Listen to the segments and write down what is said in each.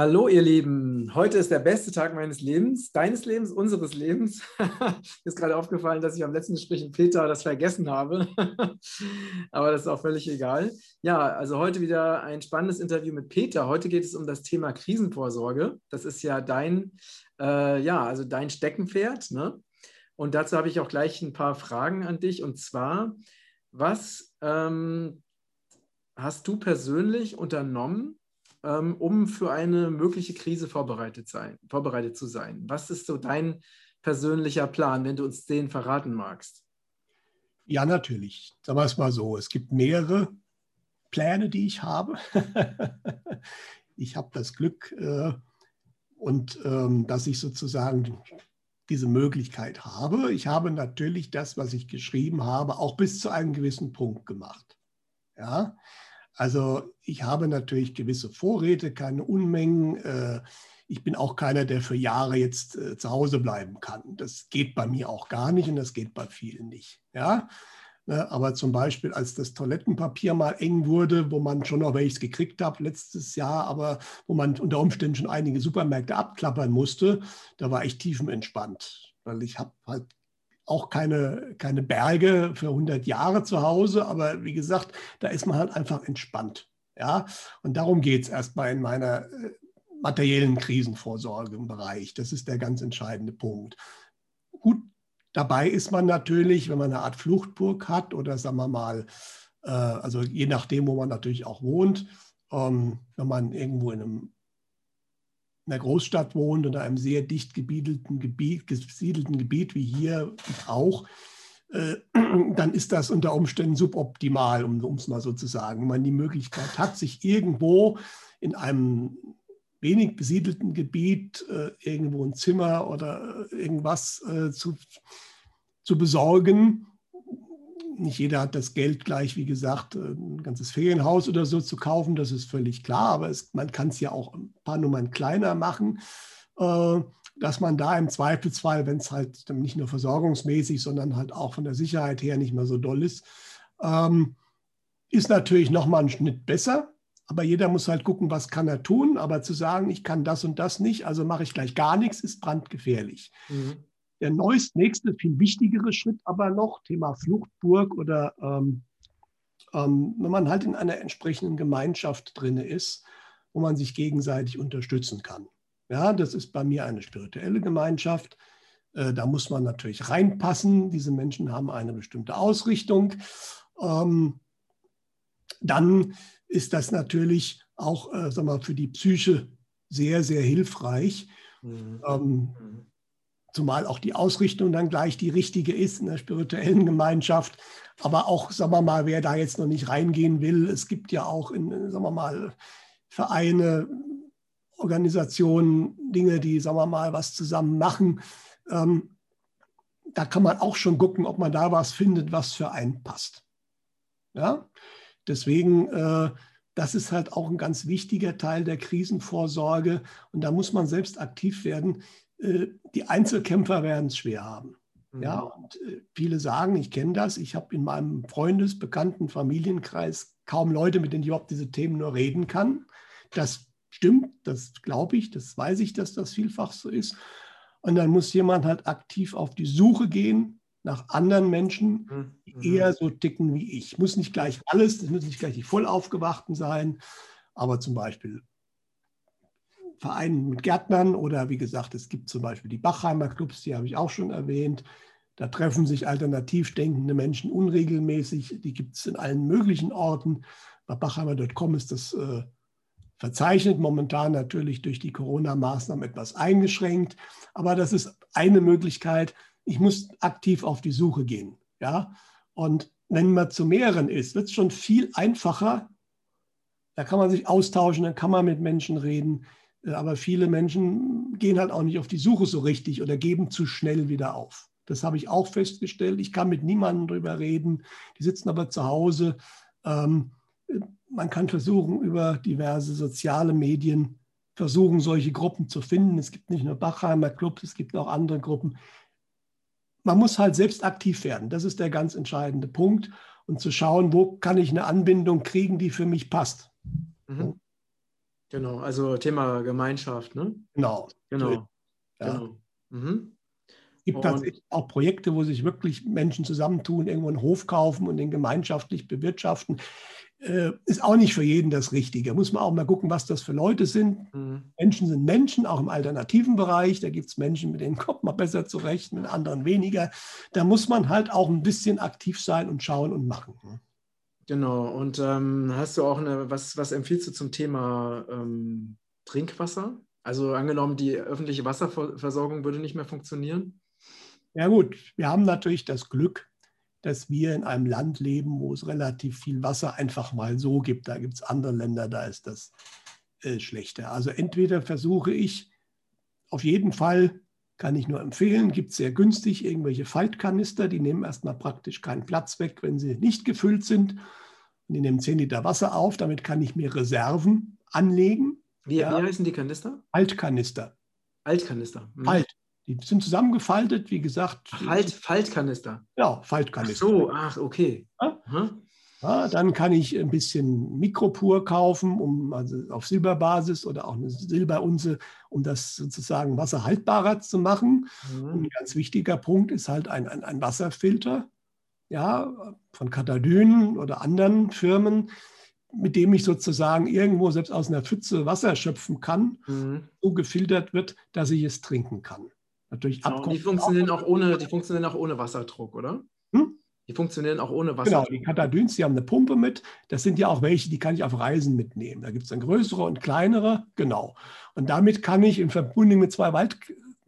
Hallo ihr Lieben, heute ist der beste Tag meines Lebens, deines Lebens, unseres Lebens. Ist gerade aufgefallen, dass ich am letzten Gespräch mit Peter das vergessen habe, aber das ist auch völlig egal. Ja, also heute wieder ein spannendes Interview mit Peter. Heute geht es um das Thema Krisenvorsorge. Das ist ja dein, äh, ja, also dein Steckenpferd. Ne? Und dazu habe ich auch gleich ein paar Fragen an dich. Und zwar, was ähm, hast du persönlich unternommen, ähm, um für eine mögliche Krise vorbereitet, sein, vorbereitet zu sein? Was ist so dein persönlicher Plan, wenn du uns den verraten magst? Ja, natürlich. Sagen wir es mal so. Es gibt mehrere Pläne, die ich habe. ich habe das Glück äh, und ähm, dass ich sozusagen diese Möglichkeit habe. Ich habe natürlich das, was ich geschrieben habe, auch bis zu einem gewissen Punkt gemacht. Ja, also ich habe natürlich gewisse Vorräte, keine Unmengen. Äh, ich bin auch keiner, der für Jahre jetzt äh, zu Hause bleiben kann. Das geht bei mir auch gar nicht und das geht bei vielen nicht. Ja? Ne, aber zum Beispiel, als das Toilettenpapier mal eng wurde, wo man schon noch welches gekriegt hat letztes Jahr, aber wo man unter Umständen schon einige Supermärkte abklappern musste, da war ich tiefenentspannt, weil ich habe halt auch keine, keine Berge für 100 Jahre zu Hause, aber wie gesagt, da ist man halt einfach entspannt. Ja? Und darum geht es erstmal in meiner äh, materiellen Krisenvorsorge im Bereich. Das ist der ganz entscheidende Punkt. Gut, dabei ist man natürlich, wenn man eine Art Fluchtburg hat oder sagen wir mal, äh, also je nachdem, wo man natürlich auch wohnt, ähm, wenn man irgendwo in einem in einer Großstadt wohnt oder einem sehr dicht gebiedelten Gebiet, gesiedelten Gebiet wie hier auch, äh, dann ist das unter Umständen suboptimal, um es mal so zu sagen. Wenn man die Möglichkeit hat, sich irgendwo in einem wenig besiedelten Gebiet äh, irgendwo ein Zimmer oder äh, irgendwas zu, zu besorgen, nicht jeder hat das Geld gleich, wie gesagt, ein ganzes Ferienhaus oder so zu kaufen, das ist völlig klar, aber es, man kann es ja auch ein paar Nummern kleiner machen, äh, dass man da im Zweifelsfall, wenn es halt nicht nur versorgungsmäßig, sondern halt auch von der Sicherheit her nicht mehr so doll ist, ähm, ist natürlich nochmal ein Schnitt besser. Aber jeder muss halt gucken, was kann er tun. Aber zu sagen, ich kann das und das nicht, also mache ich gleich gar nichts, ist brandgefährlich. Mhm. Der neuest, nächste, viel wichtigere Schritt aber noch, Thema Fluchtburg oder ähm, ähm, wenn man halt in einer entsprechenden Gemeinschaft drin ist, wo man sich gegenseitig unterstützen kann. Ja, das ist bei mir eine spirituelle Gemeinschaft. Äh, da muss man natürlich reinpassen. Diese Menschen haben eine bestimmte Ausrichtung. Ähm, dann ist das natürlich auch äh, sag mal, für die Psyche sehr, sehr hilfreich. Mhm. Ähm, mhm. Zumal auch die Ausrichtung dann gleich die richtige ist in der spirituellen Gemeinschaft. Aber auch, sagen wir mal, wer da jetzt noch nicht reingehen will, es gibt ja auch in, sagen wir mal, Vereine, Organisationen, Dinge, die, sagen wir mal, was zusammen machen. Ähm, da kann man auch schon gucken, ob man da was findet, was für einen passt. Ja? Deswegen, äh, das ist halt auch ein ganz wichtiger Teil der Krisenvorsorge. Und da muss man selbst aktiv werden. Äh, die Einzelkämpfer werden es schwer haben. Mhm. Ja, und äh, viele sagen, ich kenne das, ich habe in meinem Freundes-, Bekannten-, Familienkreis kaum Leute, mit denen ich überhaupt diese Themen nur reden kann. Das stimmt, das glaube ich, das weiß ich, dass das vielfach so ist. Und dann muss jemand halt aktiv auf die Suche gehen nach anderen Menschen, mhm. die eher so ticken wie ich. Muss nicht gleich alles, das müssen nicht gleich die Vollaufgewachten sein, aber zum Beispiel Vereinen mit Gärtnern oder wie gesagt, es gibt zum Beispiel die Bachheimer Clubs, die habe ich auch schon erwähnt. Da treffen sich alternativ denkende Menschen unregelmäßig. Die gibt es in allen möglichen Orten. Bei bachheimer.com ist das äh, verzeichnet, momentan natürlich durch die Corona-Maßnahmen etwas eingeschränkt. Aber das ist eine Möglichkeit. Ich muss aktiv auf die Suche gehen. Ja? Und wenn man zu mehreren ist, wird es schon viel einfacher. Da kann man sich austauschen, dann kann man mit Menschen reden. Aber viele Menschen gehen halt auch nicht auf die Suche so richtig oder geben zu schnell wieder auf. Das habe ich auch festgestellt. Ich kann mit niemandem darüber reden. Die sitzen aber zu Hause. Ähm, man kann versuchen, über diverse soziale Medien versuchen, solche Gruppen zu finden. Es gibt nicht nur Bachheimer Clubs, es gibt auch andere Gruppen. Man muss halt selbst aktiv werden. Das ist der ganz entscheidende Punkt. Und zu schauen, wo kann ich eine Anbindung kriegen, die für mich passt. Mhm. Genau, also Thema Gemeinschaft, ne? Genau. Genau. Ja. genau. Mhm. Es gibt tatsächlich auch Projekte, wo sich wirklich Menschen zusammentun, irgendwo einen Hof kaufen und den gemeinschaftlich bewirtschaften. Äh, ist auch nicht für jeden das Richtige. Muss man auch mal gucken, was das für Leute sind. Mhm. Menschen sind Menschen, auch im alternativen Bereich. Da gibt es Menschen, mit denen kommt man besser zurecht, mit anderen weniger. Da muss man halt auch ein bisschen aktiv sein und schauen und machen. Genau. Und ähm, hast du auch eine, was, was empfiehlst du zum Thema ähm, Trinkwasser? Also angenommen, die öffentliche Wasserversorgung würde nicht mehr funktionieren? Ja gut, wir haben natürlich das Glück, dass wir in einem Land leben, wo es relativ viel Wasser einfach mal so gibt. Da gibt es andere Länder, da ist das äh, schlechter. Also entweder versuche ich, auf jeden Fall kann ich nur empfehlen, gibt es sehr günstig irgendwelche Faltkanister, die nehmen erstmal praktisch keinen Platz weg, wenn sie nicht gefüllt sind. Und die nehmen 10 Liter Wasser auf, damit kann ich mir Reserven anlegen. Wie, ja. wie heißen die Kanister? Altkanister. Altkanister. Mhm. Alt. Die sind zusammengefaltet, wie gesagt. Halt, Faltkanister. Ja, Faltkanister. Ach so, ach, okay. Ja? Ja, dann kann ich ein bisschen Mikropur kaufen, um also auf Silberbasis oder auch eine Silberunze, um das sozusagen wasserhaltbarer zu machen. Mhm. Und ein ganz wichtiger Punkt ist halt ein, ein, ein Wasserfilter, ja, von Katadyn oder anderen Firmen, mit dem ich sozusagen irgendwo selbst aus einer Pfütze Wasser schöpfen kann, mhm. so gefiltert wird, dass ich es trinken kann natürlich genau. Die funktionieren auch ohne, die funktionieren auch ohne Wasserdruck, oder? Die funktionieren auch ohne Wasserdruck. Genau, die Katadyns, die haben eine Pumpe mit. Das sind ja auch welche, die kann ich auf Reisen mitnehmen. Da gibt es dann größere und kleinere, genau. Und damit kann ich in Verbindung mit zwei Wald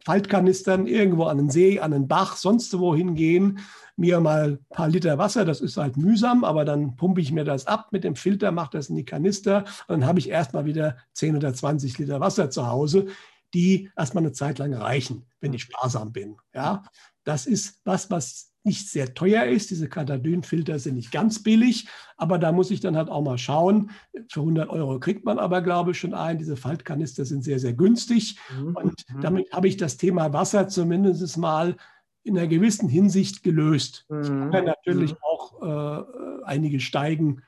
Faltkanistern irgendwo an den See, an den Bach, sonst wohin gehen, mir mal ein paar Liter Wasser, das ist halt mühsam, aber dann pumpe ich mir das ab mit dem Filter, mache das in die Kanister und dann habe ich erstmal wieder 10 oder 20 Liter Wasser zu Hause, die erstmal eine Zeit lang reichen, wenn ich sparsam bin. Ja, das ist was, was nicht sehr teuer ist. Diese Katadyn-Filter sind nicht ganz billig, aber da muss ich dann halt auch mal schauen. Für 100 Euro kriegt man aber, glaube ich, schon ein. Diese Faltkanister sind sehr, sehr günstig. Mhm. Und mhm. damit habe ich das Thema Wasser zumindest mal in einer gewissen Hinsicht gelöst. Mhm. Ich kann natürlich mhm. auch äh, einige Steigen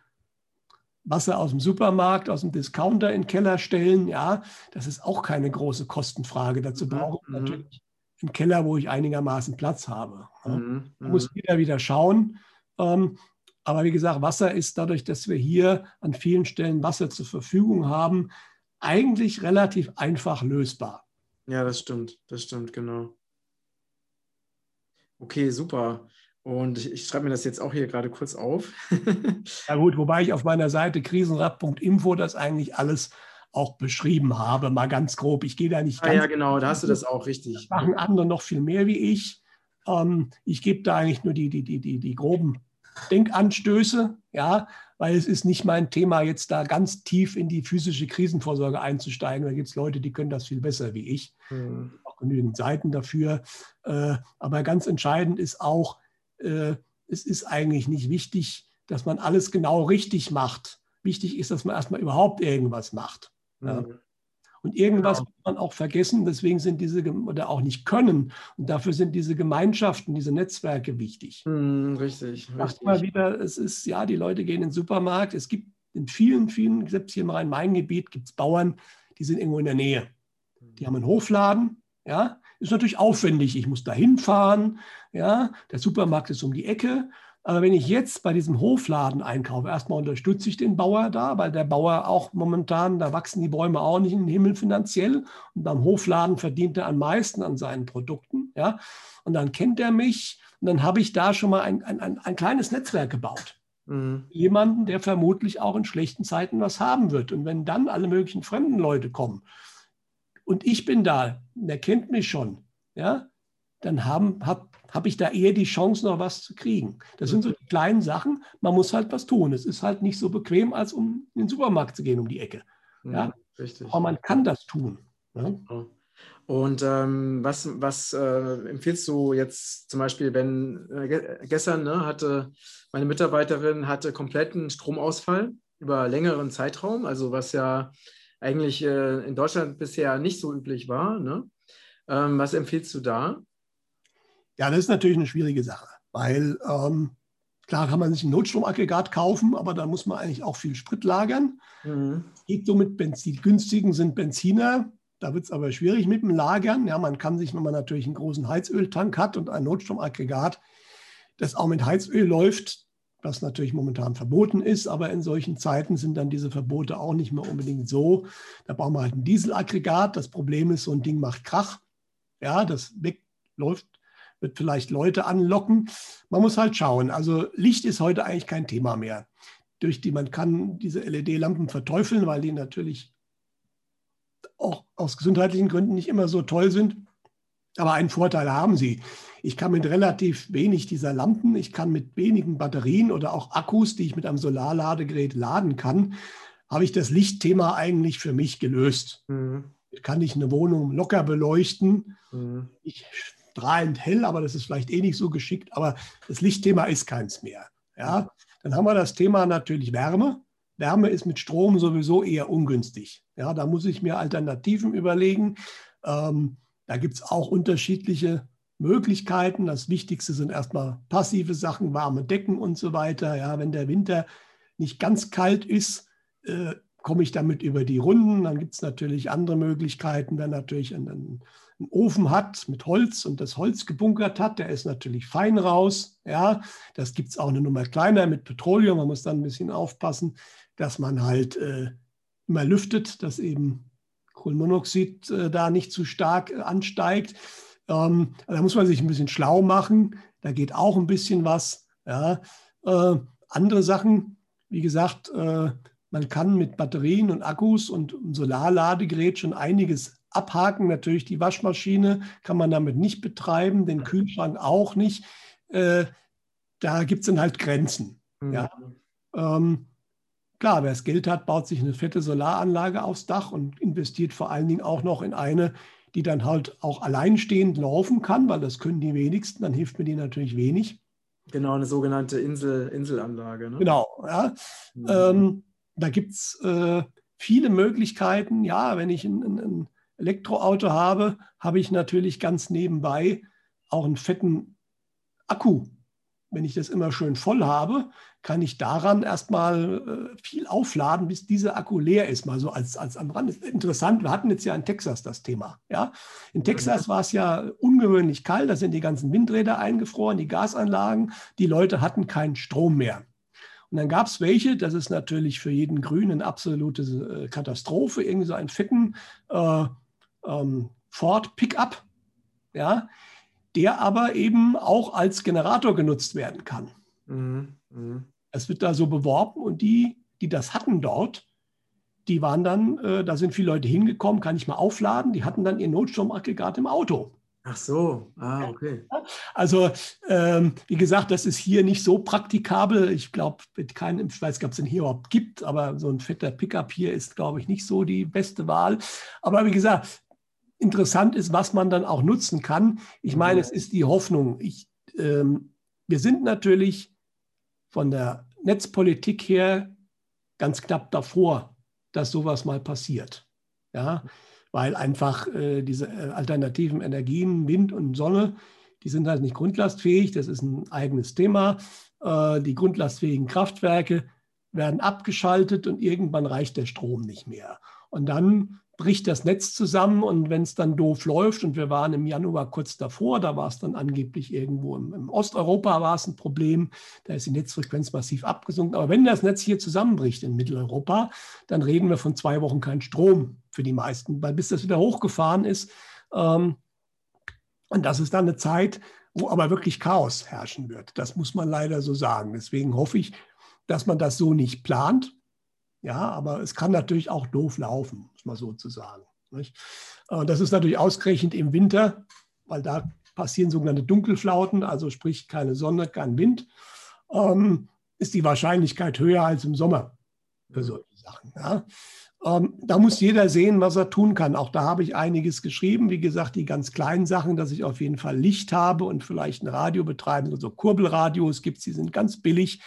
Wasser aus dem Supermarkt, aus dem Discounter in den Keller stellen, ja, das ist auch keine große Kostenfrage. Dazu mhm, brauche ich mhm. natürlich einen Keller, wo ich einigermaßen Platz habe. Ja. Mhm. Man muss wieder wieder schauen. Ähm, aber wie gesagt, Wasser ist dadurch, dass wir hier an vielen Stellen Wasser zur Verfügung haben, eigentlich relativ einfach lösbar. Ja, das stimmt. Das stimmt, genau. Okay, super. Und ich, ich schreibe mir das jetzt auch hier gerade kurz auf. ja gut, wobei ich auf meiner Seite krisenrad.info das eigentlich alles auch beschrieben habe, mal ganz grob. Ich gehe da nicht ah, ganz. Ja, genau, da hast du das auch richtig. Das machen andere noch viel mehr wie ich. Ähm, ich gebe da eigentlich nur die, die, die, die, die groben Denkanstöße, ja, weil es ist nicht mein Thema, jetzt da ganz tief in die physische Krisenvorsorge einzusteigen. Da gibt es Leute, die können das viel besser wie ich. Hm. Auch genügend Seiten dafür. Äh, aber ganz entscheidend ist auch, äh, es ist eigentlich nicht wichtig, dass man alles genau richtig macht. Wichtig ist, dass man erstmal überhaupt irgendwas macht. Mhm. Ja. Und irgendwas genau. muss man auch vergessen, deswegen sind diese, oder auch nicht können. Und dafür sind diese Gemeinschaften, diese Netzwerke wichtig. Mhm, richtig. Macht mal wieder, es ist, ja, die Leute gehen in den Supermarkt. Es gibt in vielen, vielen, selbst hier im Rhein-Main-Gebiet, gibt es Bauern, die sind irgendwo in der Nähe. Die haben einen Hofladen, ja, ist natürlich aufwendig. Ich muss da hinfahren. Ja, der Supermarkt ist um die Ecke. Aber wenn ich jetzt bei diesem Hofladen einkaufe, erstmal unterstütze ich den Bauer da, weil der Bauer auch momentan, da wachsen die Bäume auch nicht in den Himmel finanziell. Und beim Hofladen verdient er am meisten an seinen Produkten. Ja, und dann kennt er mich. Und dann habe ich da schon mal ein, ein, ein, ein kleines Netzwerk gebaut. Mhm. Jemanden, der vermutlich auch in schlechten Zeiten was haben wird. Und wenn dann alle möglichen fremden Leute kommen, und ich bin da, der kennt mich schon, ja, dann habe hab ich da eher die Chance, noch was zu kriegen. Das sind so die kleinen Sachen, man muss halt was tun. Es ist halt nicht so bequem, als um in den Supermarkt zu gehen um die Ecke. Ja, Richtig. Aber man kann das tun. Ja? Und ähm, was, was äh, empfiehlst du jetzt zum Beispiel, wenn äh, gestern ne, hatte meine Mitarbeiterin hatte kompletten Stromausfall über längeren Zeitraum, also was ja eigentlich äh, in Deutschland bisher nicht so üblich war. Ne? Ähm, was empfiehlst du da? Ja, das ist natürlich eine schwierige Sache, weil ähm, Klar kann man sich ein Notstromaggregat kaufen, aber da muss man eigentlich auch viel Sprit lagern. Mhm. Geht so mit Benzin. Die günstigen sind Benziner. Da wird es aber schwierig mit dem Lagern. Ja, man kann sich, wenn man natürlich einen großen Heizöltank hat und ein Notstromaggregat, das auch mit Heizöl läuft, was natürlich momentan verboten ist, aber in solchen Zeiten sind dann diese Verbote auch nicht mehr unbedingt so. Da brauchen wir halt ein Dieselaggregat. Das Problem ist, so ein Ding macht Krach. Ja, das wegläuft wird vielleicht Leute anlocken. Man muss halt schauen. Also Licht ist heute eigentlich kein Thema mehr. Durch die man kann diese LED-Lampen verteufeln, weil die natürlich auch aus gesundheitlichen Gründen nicht immer so toll sind. Aber einen Vorteil haben sie. Ich kann mit relativ wenig dieser Lampen, ich kann mit wenigen Batterien oder auch Akkus, die ich mit einem Solarladegerät laden kann, habe ich das Lichtthema eigentlich für mich gelöst. Mhm. Kann ich eine Wohnung locker beleuchten. Mhm. Ich strahlend hell, aber das ist vielleicht eh nicht so geschickt. Aber das Lichtthema ist keins mehr. Ja, dann haben wir das Thema natürlich Wärme. Wärme ist mit Strom sowieso eher ungünstig. Ja, da muss ich mir Alternativen überlegen. Ähm, da gibt es auch unterschiedliche Möglichkeiten. Das Wichtigste sind erstmal passive Sachen, warme Decken und so weiter. Ja, wenn der Winter nicht ganz kalt ist, äh, komme ich damit über die Runden. Dann gibt es natürlich andere Möglichkeiten, wenn natürlich ein, ein einen Ofen hat mit Holz und das Holz gebunkert hat, der ist natürlich fein raus. Ja, das gibt es auch eine Nummer kleiner mit Petroleum. Man muss dann ein bisschen aufpassen, dass man halt äh, immer lüftet, dass eben Kohlenmonoxid äh, da nicht zu stark äh, ansteigt. Ähm, da muss man sich ein bisschen schlau machen. Da geht auch ein bisschen was. Ja. Äh, andere Sachen, wie gesagt, äh, man kann mit Batterien und Akkus und Solarladegerät schon einiges abhaken. Natürlich die Waschmaschine kann man damit nicht betreiben, den Kühlschrank auch nicht. Äh, da gibt es dann halt Grenzen. Mhm. Ja. Ähm, klar, wer das Geld hat, baut sich eine fette Solaranlage aufs Dach und investiert vor allen Dingen auch noch in eine, die dann halt auch alleinstehend laufen kann, weil das können die wenigsten, dann hilft mir die natürlich wenig. Genau, eine sogenannte Insel, Inselanlage. Ne? Genau, ja. Mhm. Ähm, da gibt es äh, viele Möglichkeiten. Ja, wenn ich ein, ein, Elektroauto habe, habe ich natürlich ganz nebenbei auch einen fetten Akku. Wenn ich das immer schön voll habe, kann ich daran erstmal äh, viel aufladen, bis dieser Akku leer ist. Mal so als, als am Rand. Interessant, wir hatten jetzt ja in Texas das Thema. Ja? In Texas war es ja ungewöhnlich kalt, da sind die ganzen Windräder eingefroren, die Gasanlagen, die Leute hatten keinen Strom mehr. Und dann gab es welche, das ist natürlich für jeden Grünen eine absolute äh, Katastrophe, irgendwie so einen fetten äh, ähm, Ford Pickup, ja, der aber eben auch als Generator genutzt werden kann. Mhm. Mhm. Es wird da so beworben und die, die das hatten dort, die waren dann, äh, da sind viele Leute hingekommen, kann ich mal aufladen, die hatten dann ihr Notstromaggregat im Auto. Ach so, ah, okay. Also, ähm, wie gesagt, das ist hier nicht so praktikabel. Ich glaube, mit keinem, ich weiß nicht, ob es den hier überhaupt gibt, aber so ein fetter Pickup hier ist, glaube ich, nicht so die beste Wahl. Aber wie gesagt, interessant ist, was man dann auch nutzen kann. Ich meine, es ist die Hoffnung. Ich, ähm, wir sind natürlich von der Netzpolitik her ganz knapp davor, dass sowas mal passiert. Ja, weil einfach äh, diese äh, alternativen Energien, Wind und Sonne, die sind halt nicht grundlastfähig. Das ist ein eigenes Thema. Äh, die grundlastfähigen Kraftwerke werden abgeschaltet und irgendwann reicht der Strom nicht mehr. Und dann bricht das Netz zusammen und wenn es dann doof läuft, und wir waren im Januar kurz davor, da war es dann angeblich irgendwo im, im, Osteuropa war es ein Problem, da ist die Netzfrequenz massiv abgesunken. Aber wenn das Netz hier zusammenbricht in Mitteleuropa, dann reden wir von zwei Wochen kein Strom für die meisten, weil bis das wieder hochgefahren ist. Ähm, und das ist dann eine Zeit, wo aber wirklich Chaos herrschen wird. Das muss man leider so sagen. Deswegen hoffe ich, dass man das so nicht plant, ja, aber es kann natürlich auch doof laufen, muss man so zu sagen. Nicht? Äh, das ist natürlich ausgerechnet im Winter, weil da passieren sogenannte Dunkelflauten, also sprich keine Sonne, kein Wind, ähm, ist die Wahrscheinlichkeit höher als im Sommer für solche Sachen. Ja. Ähm, da muss jeder sehen, was er tun kann. Auch da habe ich einiges geschrieben. Wie gesagt, die ganz kleinen Sachen, dass ich auf jeden Fall Licht habe und vielleicht ein Radio betreiben. So also Kurbelradios gibt es, die sind ganz billig.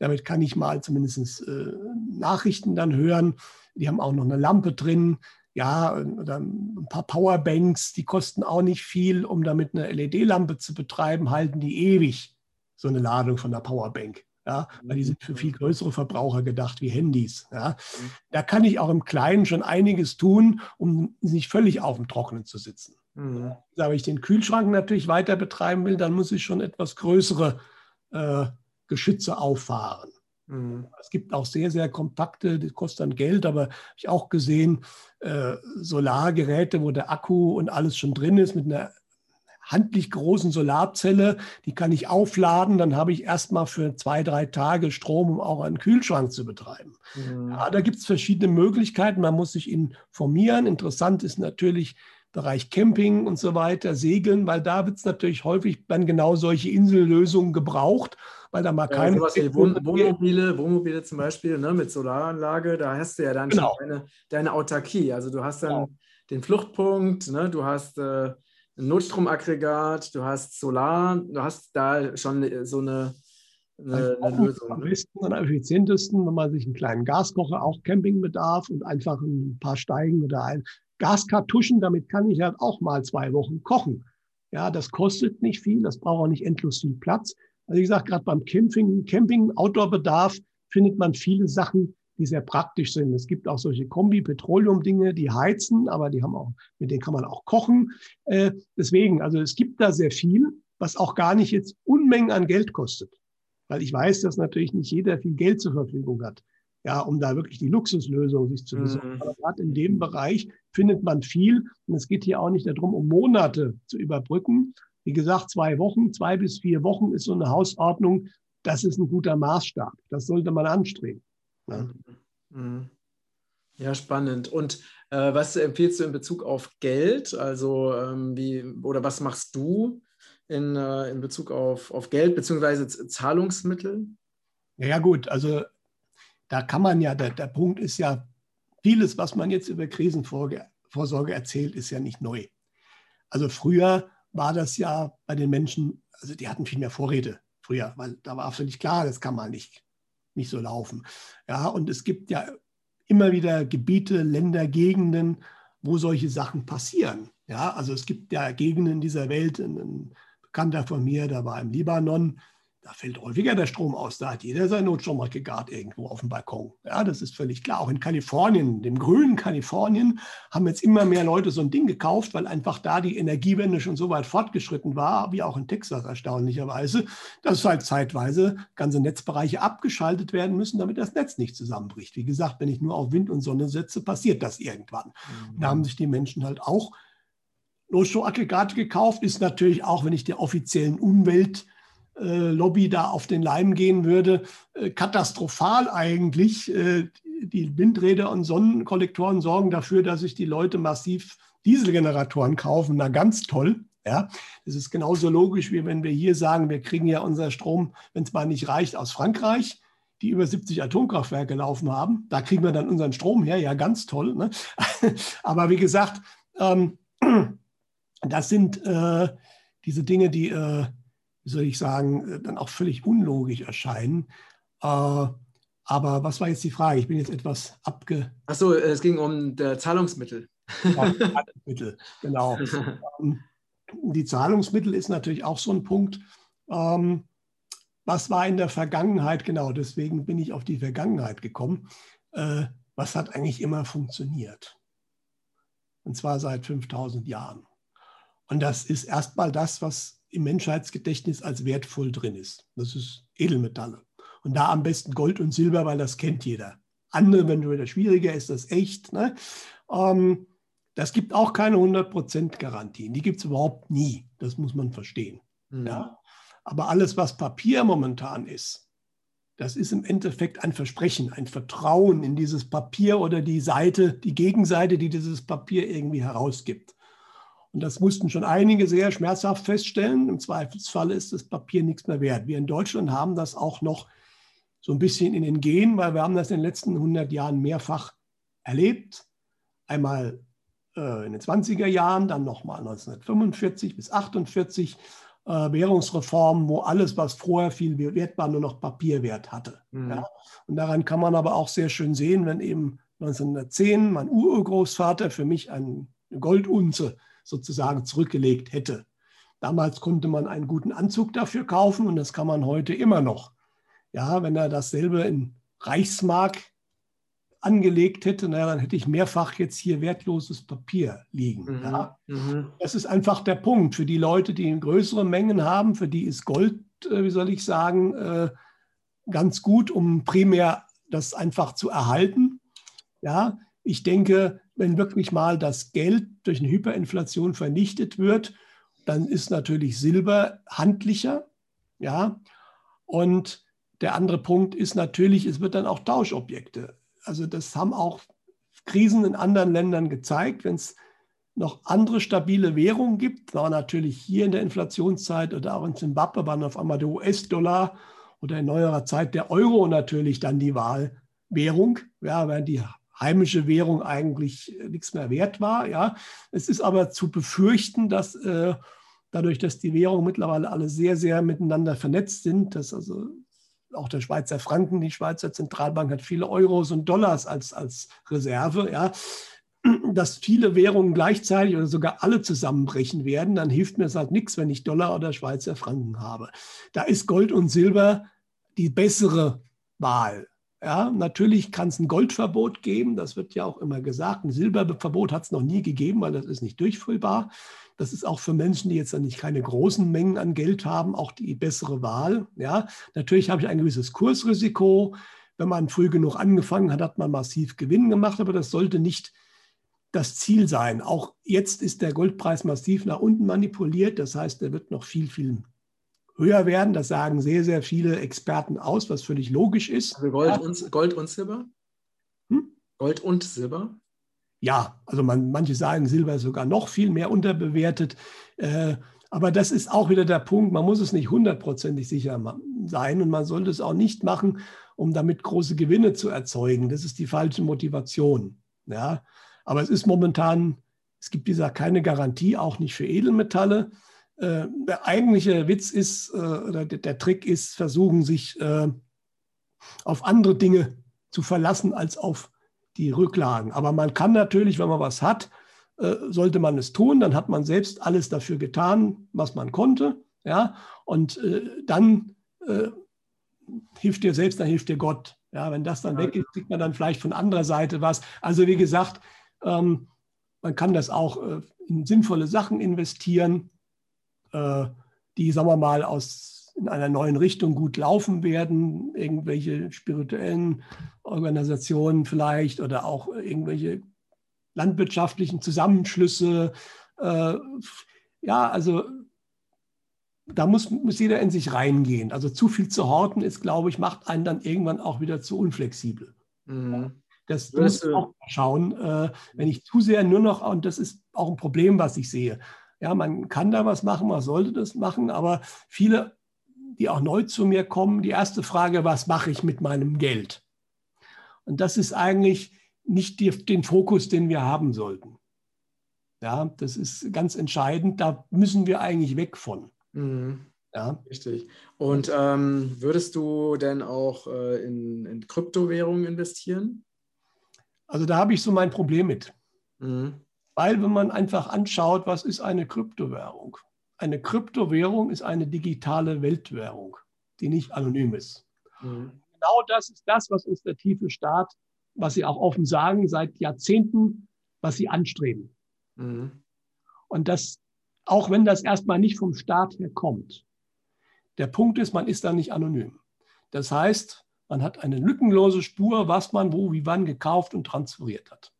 Damit kann ich mal zumindest äh, Nachrichten dann hören. Die haben auch noch eine Lampe drin. Ja, oder ein paar Powerbanks, die kosten auch nicht viel, um damit eine LED-Lampe zu betreiben, halten die ewig. so eine Ladung von der Powerbank. Ja, weil die sind für viel größere Verbraucher gedacht, wie Handys. Ja. Mhm. Da kann ich auch im Kleinen schon einiges tun, um nicht völlig auf dem Trockenen zu sitzen. Mhm. Wenn ich den Kühlschrank natürlich weiter betreiben will, dann muss ich schon etwas größere äh, Geschütze auffahren. Mhm. Es gibt auch sehr, sehr kompakte, die kosten dann Geld, aber habe ich auch gesehen, äh, Solargeräte, wo der Akku und alles schon drin ist, mit einer handlich großen Solarzelle, die kann ich aufladen, dann habe ich erstmal für zwei, drei Tage Strom, um auch einen Kühlschrank zu betreiben. Mhm. Ja, da gibt es verschiedene Möglichkeiten, man muss sich informieren. Interessant ist natürlich Bereich Camping und so weiter, Segeln, weil da wird es natürlich häufig dann genau solche Insellösungen gebraucht, weil da mal ja, keine. Sowas wie Wohn Wohnmobile, Wohnmobile zum Beispiel ne, mit Solaranlage, da hast du ja dann genau. schon deine, deine Autarkie. Also du hast dann genau. den Fluchtpunkt, ne, du hast äh, ein Notstromaggregat, du hast Solar, du hast da schon so eine, eine, eine Lösung. Am besten und am effizientesten, wenn man sich einen kleinen Gaskocher, auch Campingbedarf und einfach ein paar Steigen oder ein Gaskartuschen, damit kann ich halt auch mal zwei Wochen kochen. Ja, das kostet nicht viel, das braucht auch nicht endlos viel Platz. Also wie gesagt, gerade beim Camping, Camping, Outdoor-Bedarf findet man viele Sachen, die sehr praktisch sind. Es gibt auch solche Kombi-Petroleum-Dinge, die heizen, aber die haben auch, mit denen kann man auch kochen. Äh, deswegen, also es gibt da sehr viel, was auch gar nicht jetzt Unmengen an Geld kostet. Weil ich weiß, dass natürlich nicht jeder viel Geld zur Verfügung hat, ja, um da wirklich die Luxuslösung sich zu besorgen. Mhm. Aber gerade in dem Bereich findet man viel. Und es geht hier auch nicht darum, um Monate zu überbrücken. Wie gesagt, zwei Wochen, zwei bis vier Wochen ist so eine Hausordnung. Das ist ein guter Maßstab. Das sollte man anstreben. Ja, mhm. ja spannend. Und äh, was empfiehlst du in Bezug auf Geld? Also ähm, wie oder was machst du in, äh, in Bezug auf, auf Geld bzw. Zahlungsmittel? Ja, gut, also da kann man ja, der, der Punkt ist ja, vieles, was man jetzt über Krisenvorsorge erzählt, ist ja nicht neu. Also früher war das ja bei den Menschen, also die hatten viel mehr Vorräte früher, weil da war völlig klar, das kann man nicht nicht so laufen. Ja, und es gibt ja immer wieder Gebiete, Länder, Gegenden, wo solche Sachen passieren. Ja, also es gibt ja Gegenden dieser Welt, ein Bekannter von mir, der war im Libanon, da fällt häufiger der Strom aus. Da hat jeder sein Notstromaggregat irgendwo auf dem Balkon. Ja, das ist völlig klar. Auch in Kalifornien, dem grünen Kalifornien, haben jetzt immer mehr Leute so ein Ding gekauft, weil einfach da die Energiewende schon so weit fortgeschritten war, wie auch in Texas erstaunlicherweise, dass halt zeitweise ganze Netzbereiche abgeschaltet werden müssen, damit das Netz nicht zusammenbricht. Wie gesagt, wenn ich nur auf Wind und Sonne setze, passiert das irgendwann. Mhm. Da haben sich die Menschen halt auch Notstromaggregate gekauft. Ist natürlich auch, wenn ich der offiziellen Umwelt Lobby da auf den Leim gehen würde. Äh, katastrophal eigentlich. Äh, die Windräder und Sonnenkollektoren sorgen dafür, dass sich die Leute massiv Dieselgeneratoren kaufen. Na, ganz toll. Ja, das ist genauso logisch, wie wenn wir hier sagen, wir kriegen ja unser Strom, wenn es mal nicht reicht, aus Frankreich, die über 70 Atomkraftwerke laufen haben. Da kriegen wir dann unseren Strom her. Ja, ganz toll. Ne? Aber wie gesagt, ähm, das sind äh, diese Dinge, die äh, wie soll ich sagen, äh, dann auch völlig unlogisch erscheinen. Äh, aber was war jetzt die Frage? Ich bin jetzt etwas abge. Achso, es ging um Zahlungsmittel. Zahlungsmittel, genau. Ähm, die Zahlungsmittel ist natürlich auch so ein Punkt. Ähm, was war in der Vergangenheit genau? Deswegen bin ich auf die Vergangenheit gekommen. Äh, was hat eigentlich immer funktioniert? Und zwar seit 5000 Jahren. Und das ist erstmal das, was im Menschheitsgedächtnis als wertvoll drin ist. Das ist Edelmetalle. Und da am besten Gold und Silber, weil das kennt jeder. Andere, wenn du wieder schwieriger ist, das echt. Ne? Ähm, das gibt auch keine 100% Garantien. Die gibt es überhaupt nie. Das muss man verstehen. Mhm. Ja? Aber alles, was Papier momentan ist, das ist im Endeffekt ein Versprechen, ein Vertrauen in dieses Papier oder die Seite, die Gegenseite, die dieses Papier irgendwie herausgibt. Und das mussten schon einige sehr schmerzhaft feststellen. Im Zweifelsfall ist das Papier nichts mehr wert. Wir in Deutschland haben das auch noch so ein bisschen in den Genen, weil wir haben das in den letzten 100 Jahren mehrfach erlebt. Einmal äh, in den 20er Jahren, dann nochmal 1945 bis 1948 äh, Währungsreformen, wo alles, was vorher viel wert war, nur noch Papierwert hatte. Mhm. Ja? Und daran kann man aber auch sehr schön sehen, wenn eben 1910 mein Urgroßvater für mich eine Goldunze sozusagen zurückgelegt hätte. Damals konnte man einen guten Anzug dafür kaufen und das kann man heute immer noch. Ja, wenn er dasselbe in Reichsmark angelegt hätte, naja, dann hätte ich mehrfach jetzt hier wertloses Papier liegen. Mhm. Ja. Mhm. Das ist einfach der Punkt. Für die Leute, die größere Mengen haben, für die ist Gold, äh, wie soll ich sagen, äh, ganz gut, um primär das einfach zu erhalten. Ja, ich denke, wenn wirklich mal das Geld durch eine Hyperinflation vernichtet wird, dann ist natürlich Silber handlicher. Ja, und der andere Punkt ist natürlich, es wird dann auch Tauschobjekte. Also das haben auch Krisen in anderen Ländern gezeigt. Wenn es noch andere stabile Währungen gibt, war natürlich hier in der Inflationszeit oder auch in Zimbabwe, waren auf einmal der US-Dollar oder in neuerer Zeit der Euro natürlich dann die Wahlwährung, ja, während die heimische Währung eigentlich nichts mehr wert war. Ja. Es ist aber zu befürchten, dass äh, dadurch, dass die Währungen mittlerweile alle sehr, sehr miteinander vernetzt sind, dass also auch der Schweizer Franken, die Schweizer Zentralbank hat viele Euros und Dollars als, als Reserve, ja, dass viele Währungen gleichzeitig oder sogar alle zusammenbrechen werden, dann hilft mir es halt nichts, wenn ich Dollar oder Schweizer Franken habe. Da ist Gold und Silber die bessere Wahl. Ja, natürlich kann es ein Goldverbot geben, das wird ja auch immer gesagt. Ein Silberverbot hat es noch nie gegeben, weil das ist nicht durchführbar. Das ist auch für Menschen, die jetzt nicht keine großen Mengen an Geld haben, auch die bessere Wahl. Ja, natürlich habe ich ein gewisses Kursrisiko. Wenn man früh genug angefangen hat, hat man massiv Gewinn gemacht, aber das sollte nicht das Ziel sein. Auch jetzt ist der Goldpreis massiv nach unten manipuliert. Das heißt, er wird noch viel, viel höher werden. Das sagen sehr, sehr viele Experten aus, was völlig logisch ist. Also Gold, ja. und, Gold und Silber? Hm? Gold und Silber? Ja, also man, manche sagen, Silber ist sogar noch viel mehr unterbewertet. Äh, aber das ist auch wieder der Punkt, man muss es nicht hundertprozentig sicher sein und man sollte es auch nicht machen, um damit große Gewinne zu erzeugen. Das ist die falsche Motivation. Ja? Aber es ist momentan, es gibt dieser keine Garantie, auch nicht für Edelmetalle. Äh, der eigentliche Witz ist, äh, oder der, Trick ist, versuchen sich äh, auf andere Dinge zu verlassen als auf die Rücklagen. Aber man kann natürlich, wenn man was hat, äh, sollte man es tun. Dann hat man selbst alles dafür getan, was man konnte. Ja? Und äh, dann äh, hilft dir selbst, dann hilft dir Gott. Ja, wenn das dann weg ist, kriegt man dann vielleicht von anderer Seite was. Also wie gesagt, ähm, man kann das auch äh, in sinnvolle Sachen investieren, die, sagen wir mal, aus in einer neuen Richtung gut laufen werden, irgendwelche spirituellen Organisationen vielleicht oder auch irgendwelche landwirtschaftlichen Zusammenschlüsse. Äh, ja, also da muss, muss jeder in sich reingehen. Also zu viel zu horten ist, glaube ich, macht einen dann irgendwann auch wieder zu unflexibel. Mhm. Das muss man auch schauen, äh, wenn ich zu sehr nur noch, und das ist auch ein Problem, was ich sehe. Ja, man kann da was machen, man sollte das machen, aber viele die auch neu zu mir kommen, die erste Frage, was mache ich mit meinem Geld? Und das ist eigentlich nicht die, den Fokus, den wir haben sollten. Ja, das ist ganz entscheidend. Da müssen wir eigentlich weg von. Mhm. Ja. Richtig. Und ähm, würdest du denn auch äh, in, in Kryptowährungen investieren? Also da habe ich so mein Problem mit. Mhm. Weil wenn man einfach anschaut, was ist eine Kryptowährung? eine Kryptowährung ist eine digitale Weltwährung, die nicht anonym ist. Mhm. Genau das ist das, was uns der tiefe Staat, was sie auch offen sagen, seit Jahrzehnten, was sie anstreben. Mhm. Und das, auch wenn das erstmal nicht vom Staat her kommt, der Punkt ist, man ist da nicht anonym. Das heißt, man hat eine lückenlose Spur, was man wo, wie wann gekauft und transferiert hat.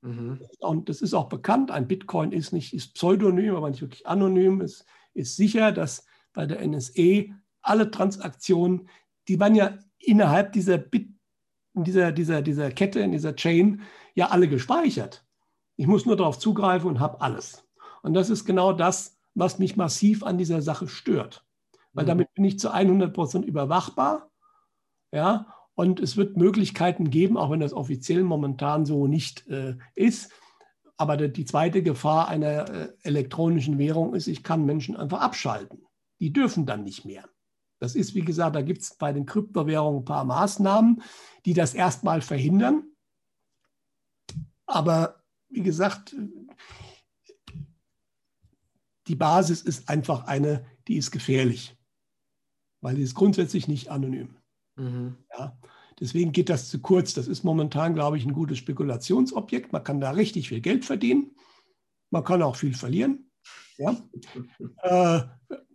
Mhm. Und das ist auch bekannt. Ein Bitcoin ist nicht ist pseudonym, aber nicht wirklich anonym. Es ist sicher, dass bei der NSE alle Transaktionen, die waren ja innerhalb dieser, Bit, dieser, dieser, dieser Kette, in dieser Chain, ja alle gespeichert. Ich muss nur darauf zugreifen und habe alles. Und das ist genau das, was mich massiv an dieser Sache stört. Weil mhm. damit bin ich zu 100 Prozent überwachbar. Ja, und es wird Möglichkeiten geben, auch wenn das offiziell momentan so nicht äh, ist. Aber die zweite Gefahr einer äh, elektronischen Währung ist, ich kann Menschen einfach abschalten. Die dürfen dann nicht mehr. Das ist, wie gesagt, da gibt es bei den Kryptowährungen ein paar Maßnahmen, die das erstmal verhindern. Aber wie gesagt, die Basis ist einfach eine, die ist gefährlich, weil die ist grundsätzlich nicht anonym. Mhm. Ja, deswegen geht das zu kurz. Das ist momentan, glaube ich, ein gutes Spekulationsobjekt. Man kann da richtig viel Geld verdienen. Man kann auch viel verlieren. Ja. äh,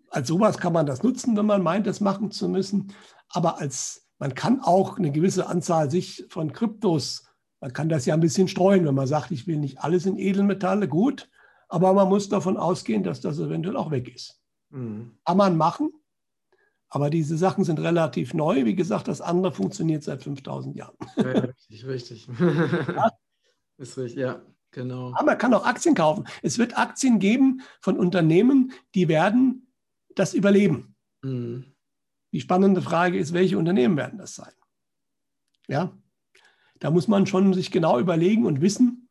als sowas kann man das nutzen, wenn man meint, das machen zu müssen. Aber als man kann auch eine gewisse Anzahl sich von Kryptos, man kann das ja ein bisschen streuen, wenn man sagt, ich will nicht alles in Edelmetalle, gut, aber man muss davon ausgehen, dass das eventuell auch weg ist. Mhm. Kann man machen, aber diese Sachen sind relativ neu. Wie gesagt, das andere funktioniert seit 5000 Jahren. Ja, richtig, richtig. Ja? Ist richtig, ja, genau. Aber man kann auch Aktien kaufen. Es wird Aktien geben von Unternehmen, die werden das überleben. Mhm. Die spannende Frage ist, welche Unternehmen werden das sein? Ja, da muss man schon sich genau überlegen und wissen.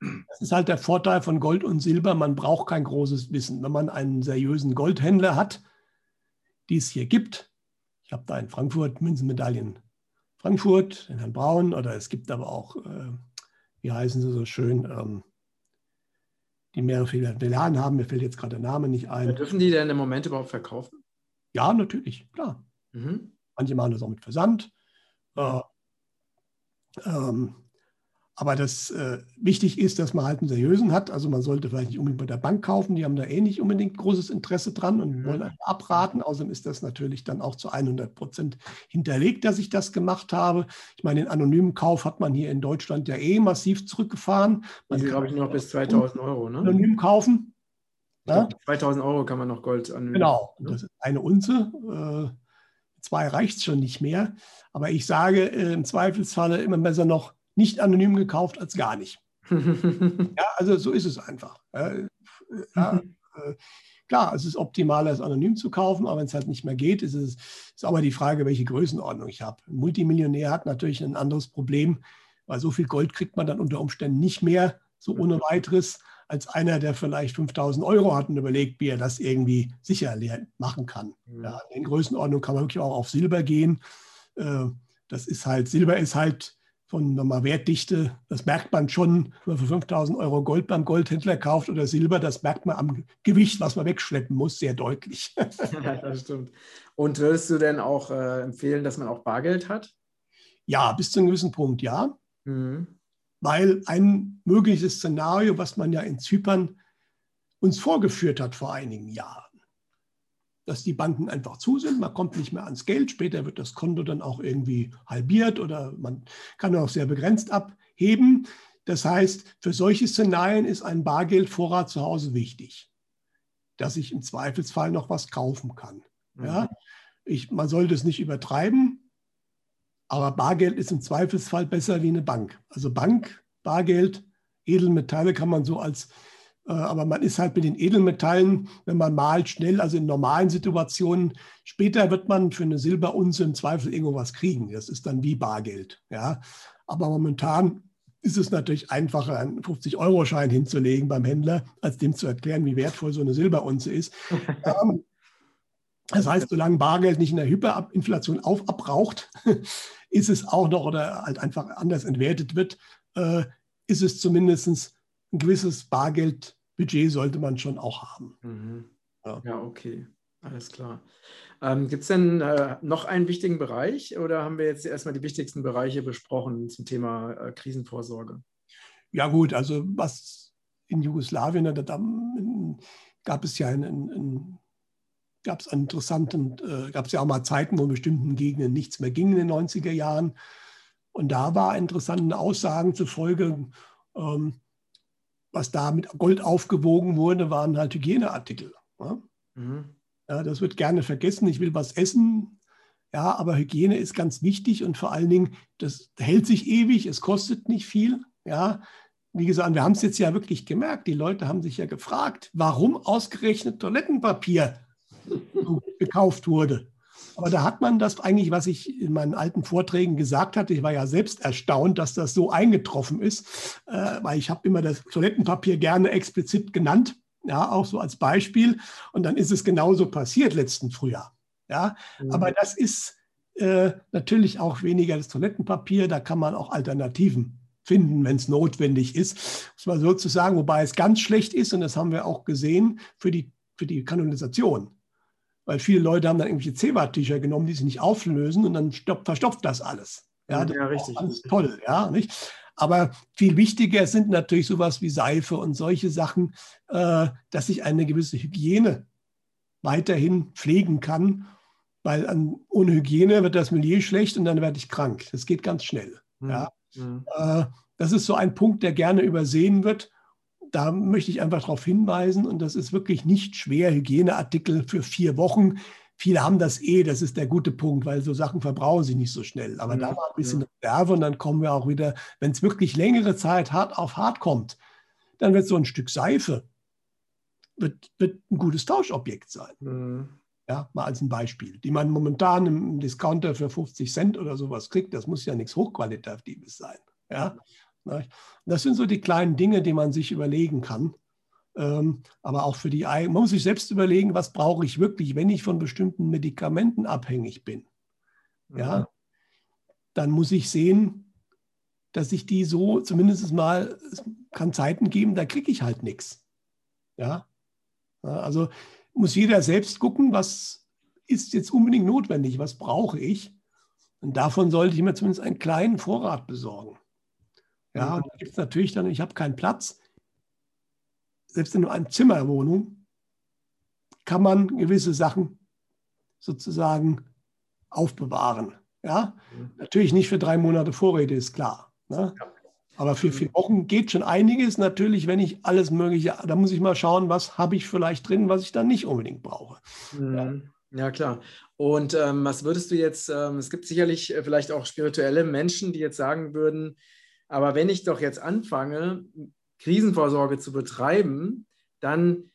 Das ist halt der Vorteil von Gold und Silber. Man braucht kein großes Wissen. Wenn man einen seriösen Goldhändler hat, die es hier gibt, ich habe da in Frankfurt Münzenmedaillen Frankfurt, den Herrn Braun, oder es gibt aber auch, äh, wie heißen sie so schön, ähm, die mehrere Filialen haben. Mir fällt jetzt gerade der Name nicht ein. Dürfen die denn im Moment überhaupt verkaufen? Ja, natürlich, klar. Mhm. Manche machen das auch mit Versand. Äh, ähm, aber das äh, wichtig ist, dass man halt einen seriösen hat. Also man sollte vielleicht nicht unbedingt bei der Bank kaufen, die haben da eh nicht unbedingt großes Interesse dran und mhm. wollen einfach abraten. Außerdem ist das natürlich dann auch zu 100 Prozent hinterlegt, dass ich das gemacht habe. Ich meine, den anonymen Kauf hat man hier in Deutschland ja eh massiv zurückgefahren. Man glaube ich, noch bis 2000 Euro. Ne? Anonym kaufen. Ja? 2000 Euro kann man noch Gold anonym Genau, ne? das ist eine Unze. Äh, zwei reicht es schon nicht mehr. Aber ich sage äh, im Zweifelsfalle immer besser noch nicht anonym gekauft als gar nicht. ja, also so ist es einfach. Äh, ja, äh, klar, es ist optimaler, es anonym zu kaufen, aber wenn es halt nicht mehr geht, ist es ist aber die Frage, welche Größenordnung ich habe. Ein Multimillionär hat natürlich ein anderes Problem, weil so viel Gold kriegt man dann unter Umständen nicht mehr, so ohne weiteres, als einer, der vielleicht 5000 Euro hat und überlegt, wie er das irgendwie sicher machen kann. Ja, in Größenordnung kann man wirklich auch auf Silber gehen. Äh, das ist halt, Silber ist halt von nochmal Wertdichte, das merkt man schon, wenn man für 5000 Euro Gold beim Goldhändler kauft oder Silber, das merkt man am Gewicht, was man wegschleppen muss, sehr deutlich. ja, das stimmt. Und würdest du denn auch äh, empfehlen, dass man auch Bargeld hat? Ja, bis zu einem gewissen Punkt, ja. Mhm. Weil ein mögliches Szenario, was man ja in Zypern uns vorgeführt hat vor einigen Jahren, dass die Banken einfach zu sind, man kommt nicht mehr ans Geld, später wird das Konto dann auch irgendwie halbiert oder man kann auch sehr begrenzt abheben. Das heißt, für solche Szenarien ist ein Bargeldvorrat zu Hause wichtig, dass ich im Zweifelsfall noch was kaufen kann. Mhm. Ja? Ich, man sollte es nicht übertreiben, aber Bargeld ist im Zweifelsfall besser wie eine Bank. Also Bank, Bargeld, Edelmetalle kann man so als aber man ist halt mit den Edelmetallen, wenn man malt, schnell, also in normalen Situationen. Später wird man für eine Silberunze im Zweifel irgendwas kriegen. Das ist dann wie Bargeld. Ja. Aber momentan ist es natürlich einfacher, einen 50-Euro-Schein hinzulegen beim Händler, als dem zu erklären, wie wertvoll so eine Silberunze ist. Ähm, das heißt, solange Bargeld nicht in der Hyperinflation auf, abraucht, ist es auch noch oder halt einfach anders entwertet wird, äh, ist es zumindest ein gewisses Bargeld Budget sollte man schon auch haben. Mhm. Ja. ja. okay, alles klar. Ähm, Gibt es denn äh, noch einen wichtigen Bereich oder haben wir jetzt erstmal die wichtigsten Bereiche besprochen zum Thema äh, Krisenvorsorge? Ja gut, also was in Jugoslawien, da, da gab es ja einen, einen gab es einen interessanten, äh, gab es ja auch mal Zeiten, wo in bestimmten Gegenden nichts mehr ging in den 90er Jahren. Und da war interessanten Aussagen zufolge, ähm, was da mit Gold aufgewogen wurde, waren halt Hygieneartikel. Ja? Mhm. Ja, das wird gerne vergessen. Ich will was essen. Ja, aber Hygiene ist ganz wichtig und vor allen Dingen, das hält sich ewig, es kostet nicht viel. Ja, wie gesagt, wir haben es jetzt ja wirklich gemerkt. Die Leute haben sich ja gefragt, warum ausgerechnet Toilettenpapier gekauft wurde. Aber da hat man das eigentlich, was ich in meinen alten Vorträgen gesagt hatte, ich war ja selbst erstaunt, dass das so eingetroffen ist, äh, weil ich habe immer das Toilettenpapier gerne explizit genannt, ja, auch so als Beispiel. Und dann ist es genauso passiert letzten Frühjahr. Ja, mhm. aber das ist äh, natürlich auch weniger das Toilettenpapier, da kann man auch Alternativen finden, wenn es notwendig ist, muss man sozusagen, wobei es ganz schlecht ist, und das haben wir auch gesehen, für die, für die Kanonisation. Weil viele Leute haben dann irgendwelche Zewa-Tücher genommen, die sich nicht auflösen und dann stoppt, verstopft das alles. Ja, das ja richtig. Alles toll, ja, nicht? Aber viel wichtiger sind natürlich sowas wie Seife und solche Sachen, äh, dass ich eine gewisse Hygiene weiterhin pflegen kann, weil an, ohne Hygiene wird das Milieu schlecht und dann werde ich krank. Das geht ganz schnell. Mhm. Ja. Mhm. Äh, das ist so ein Punkt, der gerne übersehen wird. Da möchte ich einfach darauf hinweisen und das ist wirklich nicht schwer. Hygieneartikel für vier Wochen. Viele haben das eh, das ist der gute Punkt, weil so Sachen verbrauchen sie nicht so schnell. Aber mhm. da mal ein bisschen Reserve und dann kommen wir auch wieder, wenn es wirklich längere Zeit hart auf hart kommt, dann wird so ein Stück Seife wird, wird ein gutes Tauschobjekt sein. Mhm. Ja, mal als ein Beispiel, die man momentan im Discounter für 50 Cent oder sowas kriegt. Das muss ja nichts Hochqualitatives sein. Ja? Das sind so die kleinen Dinge, die man sich überlegen kann. Ähm, aber auch für die, man muss sich selbst überlegen, was brauche ich wirklich, wenn ich von bestimmten Medikamenten abhängig bin. Ja, mhm. dann muss ich sehen, dass ich die so zumindest mal, es kann Zeiten geben, da kriege ich halt nichts. Ja, also muss jeder selbst gucken, was ist jetzt unbedingt notwendig, was brauche ich. Und davon sollte ich mir zumindest einen kleinen Vorrat besorgen. Ja, und da gibt es natürlich dann, ich habe keinen Platz. Selbst in einer Zimmerwohnung kann man gewisse Sachen sozusagen aufbewahren. Ja, mhm. natürlich nicht für drei Monate Vorräte, ist klar. Ne? Ja. Aber für vier Wochen geht schon einiges. Natürlich, wenn ich alles Mögliche, da muss ich mal schauen, was habe ich vielleicht drin, was ich dann nicht unbedingt brauche. Mhm. Ja, klar. Und ähm, was würdest du jetzt, ähm, es gibt sicherlich äh, vielleicht auch spirituelle Menschen, die jetzt sagen würden, aber wenn ich doch jetzt anfange, Krisenvorsorge zu betreiben, dann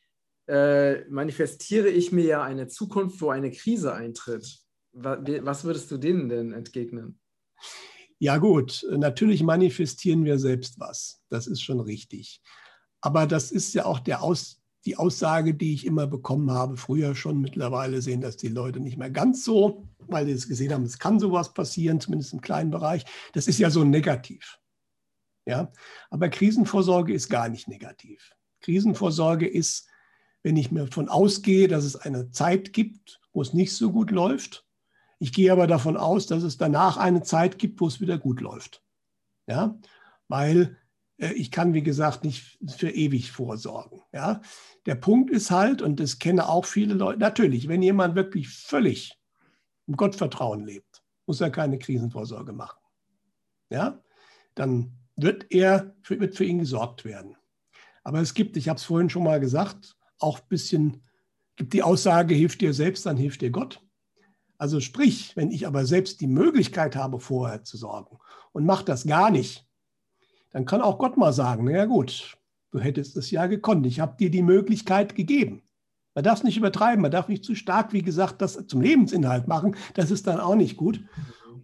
äh, manifestiere ich mir ja eine Zukunft, wo eine Krise eintritt. Was würdest du denen denn entgegnen? Ja gut, natürlich manifestieren wir selbst was. Das ist schon richtig. Aber das ist ja auch Aus, die Aussage, die ich immer bekommen habe, früher schon. Mittlerweile sehen das die Leute nicht mehr ganz so, weil sie es gesehen haben, es kann sowas passieren, zumindest im kleinen Bereich. Das ist ja so negativ. Ja? Aber Krisenvorsorge ist gar nicht negativ. Krisenvorsorge ist, wenn ich mir davon ausgehe, dass es eine Zeit gibt, wo es nicht so gut läuft ich gehe aber davon aus, dass es danach eine Zeit gibt, wo es wieder gut läuft. Ja, weil äh, ich kann, wie gesagt, nicht für ewig vorsorgen. Ja, der Punkt ist halt, und das kennen auch viele Leute, natürlich, wenn jemand wirklich völlig im Gottvertrauen lebt, muss er keine Krisenvorsorge machen. Ja, dann wird er, wird für ihn gesorgt werden. Aber es gibt, ich habe es vorhin schon mal gesagt, auch ein bisschen, gibt die Aussage, hilft dir selbst, dann hilft dir Gott. Also sprich, wenn ich aber selbst die Möglichkeit habe, vorher zu sorgen und mache das gar nicht, dann kann auch Gott mal sagen, naja gut, du hättest es ja gekonnt, ich habe dir die Möglichkeit gegeben. Man darf es nicht übertreiben, man darf nicht zu stark, wie gesagt, das zum Lebensinhalt machen, das ist dann auch nicht gut.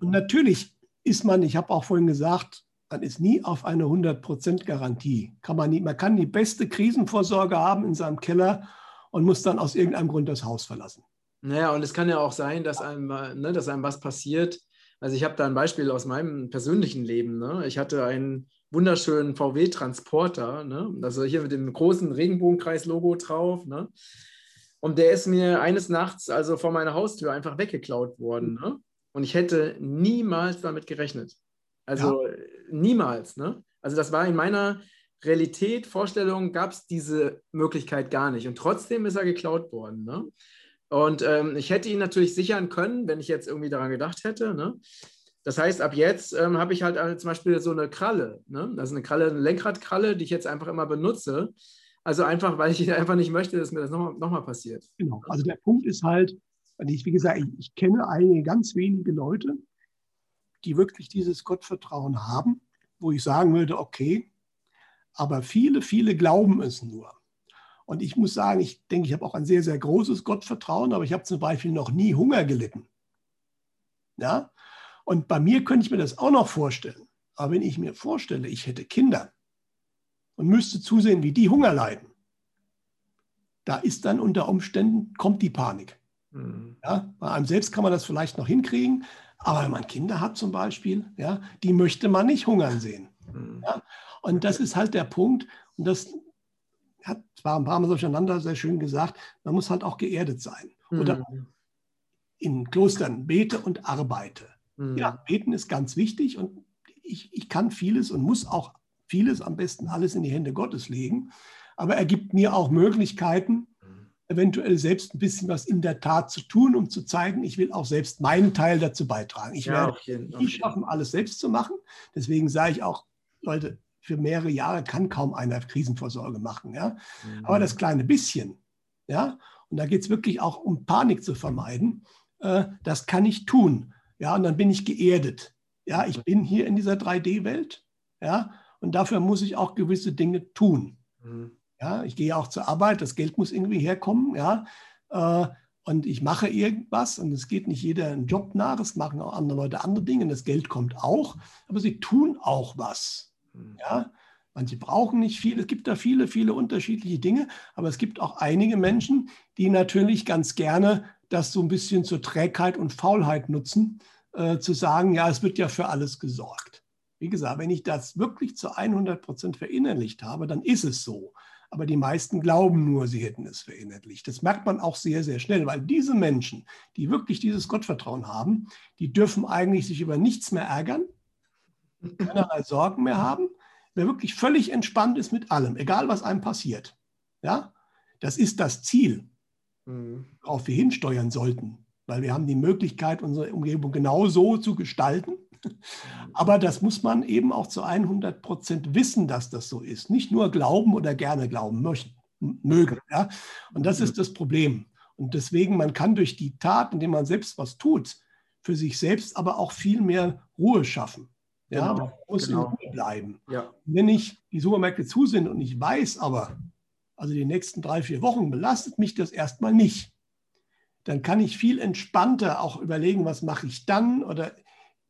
Und natürlich ist man, ich habe auch vorhin gesagt, man ist nie auf eine 100% Garantie. Kann man, nie, man kann die beste Krisenvorsorge haben in seinem Keller und muss dann aus irgendeinem Grund das Haus verlassen. Naja, und es kann ja auch sein, dass einem, ne, dass einem was passiert. Also ich habe da ein Beispiel aus meinem persönlichen Leben. Ne? Ich hatte einen wunderschönen VW-Transporter, ne? also hier mit dem großen Regenbogenkreis-Logo drauf. Ne? Und der ist mir eines Nachts also vor meiner Haustür einfach weggeklaut worden. Ne? Und ich hätte niemals damit gerechnet. Also ja. niemals. Ne? Also das war in meiner Realität, Vorstellung, gab es diese Möglichkeit gar nicht. Und trotzdem ist er geklaut worden. Ne? Und ähm, ich hätte ihn natürlich sichern können, wenn ich jetzt irgendwie daran gedacht hätte. Ne? Das heißt, ab jetzt ähm, habe ich halt äh, zum Beispiel so eine Kralle. Ne? Das ist eine Kralle, eine Lenkradkralle, die ich jetzt einfach immer benutze. Also einfach, weil ich einfach nicht möchte, dass mir das nochmal noch mal passiert. Genau. Also der Punkt ist halt, ich, wie gesagt, ich, ich kenne einige ganz wenige Leute, die wirklich dieses Gottvertrauen haben, wo ich sagen würde, okay, aber viele, viele glauben es nur. Und ich muss sagen, ich denke, ich habe auch ein sehr, sehr großes Gottvertrauen, aber ich habe zum Beispiel noch nie Hunger gelitten. Ja? Und bei mir könnte ich mir das auch noch vorstellen. Aber wenn ich mir vorstelle, ich hätte Kinder und müsste zusehen, wie die Hunger leiden, da ist dann unter Umständen, kommt die Panik. Mhm. Ja? Bei einem selbst kann man das vielleicht noch hinkriegen, aber wenn man Kinder hat zum Beispiel, ja, die möchte man nicht hungern sehen. Mhm. Ja? Und das ist halt der Punkt. Und das hat zwar ein paar Mal durcheinander sehr schön gesagt, man muss halt auch geerdet sein. Oder mhm. in Klostern bete und arbeite. Mhm. Ja, beten ist ganz wichtig und ich, ich kann vieles und muss auch vieles, am besten alles in die Hände Gottes legen. Aber er gibt mir auch Möglichkeiten, eventuell selbst ein bisschen was in der Tat zu tun, um zu zeigen, ich will auch selbst meinen Teil dazu beitragen. Ich ja, werde nicht schaffen, alles selbst zu machen. Deswegen sage ich auch, Leute, für mehrere Jahre kann kaum einer Krisenvorsorge machen. Ja? Mhm. Aber das kleine bisschen, ja, und da geht es wirklich auch um Panik zu vermeiden, äh, das kann ich tun. Ja, und dann bin ich geerdet. Ja, ich bin hier in dieser 3D-Welt. Ja, und dafür muss ich auch gewisse Dinge tun. Mhm. Ja, ich gehe auch zur Arbeit, das Geld muss irgendwie herkommen. Ja, äh, und ich mache irgendwas und es geht nicht jeder einen Job nach, es machen auch andere Leute andere Dinge und das Geld kommt auch, aber sie tun auch was. Mhm. Ja, manche brauchen nicht viel, es gibt da viele, viele unterschiedliche Dinge, aber es gibt auch einige Menschen, die natürlich ganz gerne das so ein bisschen zur Trägheit und Faulheit nutzen, äh, zu sagen, ja, es wird ja für alles gesorgt. Wie gesagt, wenn ich das wirklich zu 100 Prozent verinnerlicht habe, dann ist es so. Aber die meisten glauben nur, sie hätten es verinnerlicht. Das merkt man auch sehr, sehr schnell, weil diese Menschen, die wirklich dieses Gottvertrauen haben, die dürfen eigentlich sich über nichts mehr ärgern, keinerlei Sorgen mehr haben, wer wirklich völlig entspannt ist mit allem, egal was einem passiert. Ja, das ist das Ziel, mhm. worauf wir hinsteuern sollten, weil wir haben die Möglichkeit, unsere Umgebung genau so zu gestalten, aber das muss man eben auch zu 100 Prozent wissen, dass das so ist. Nicht nur glauben oder gerne glauben möchten, mögen. Ja? Und das ist das Problem. Und deswegen, man kann durch die Tat, indem man selbst was tut, für sich selbst aber auch viel mehr Ruhe schaffen. Ja, genau, man muss genau. in Ruhe bleiben. Ja. Wenn ich die Supermärkte zu sind und ich weiß aber, also die nächsten drei, vier Wochen belastet mich das erstmal nicht, dann kann ich viel entspannter auch überlegen, was mache ich dann oder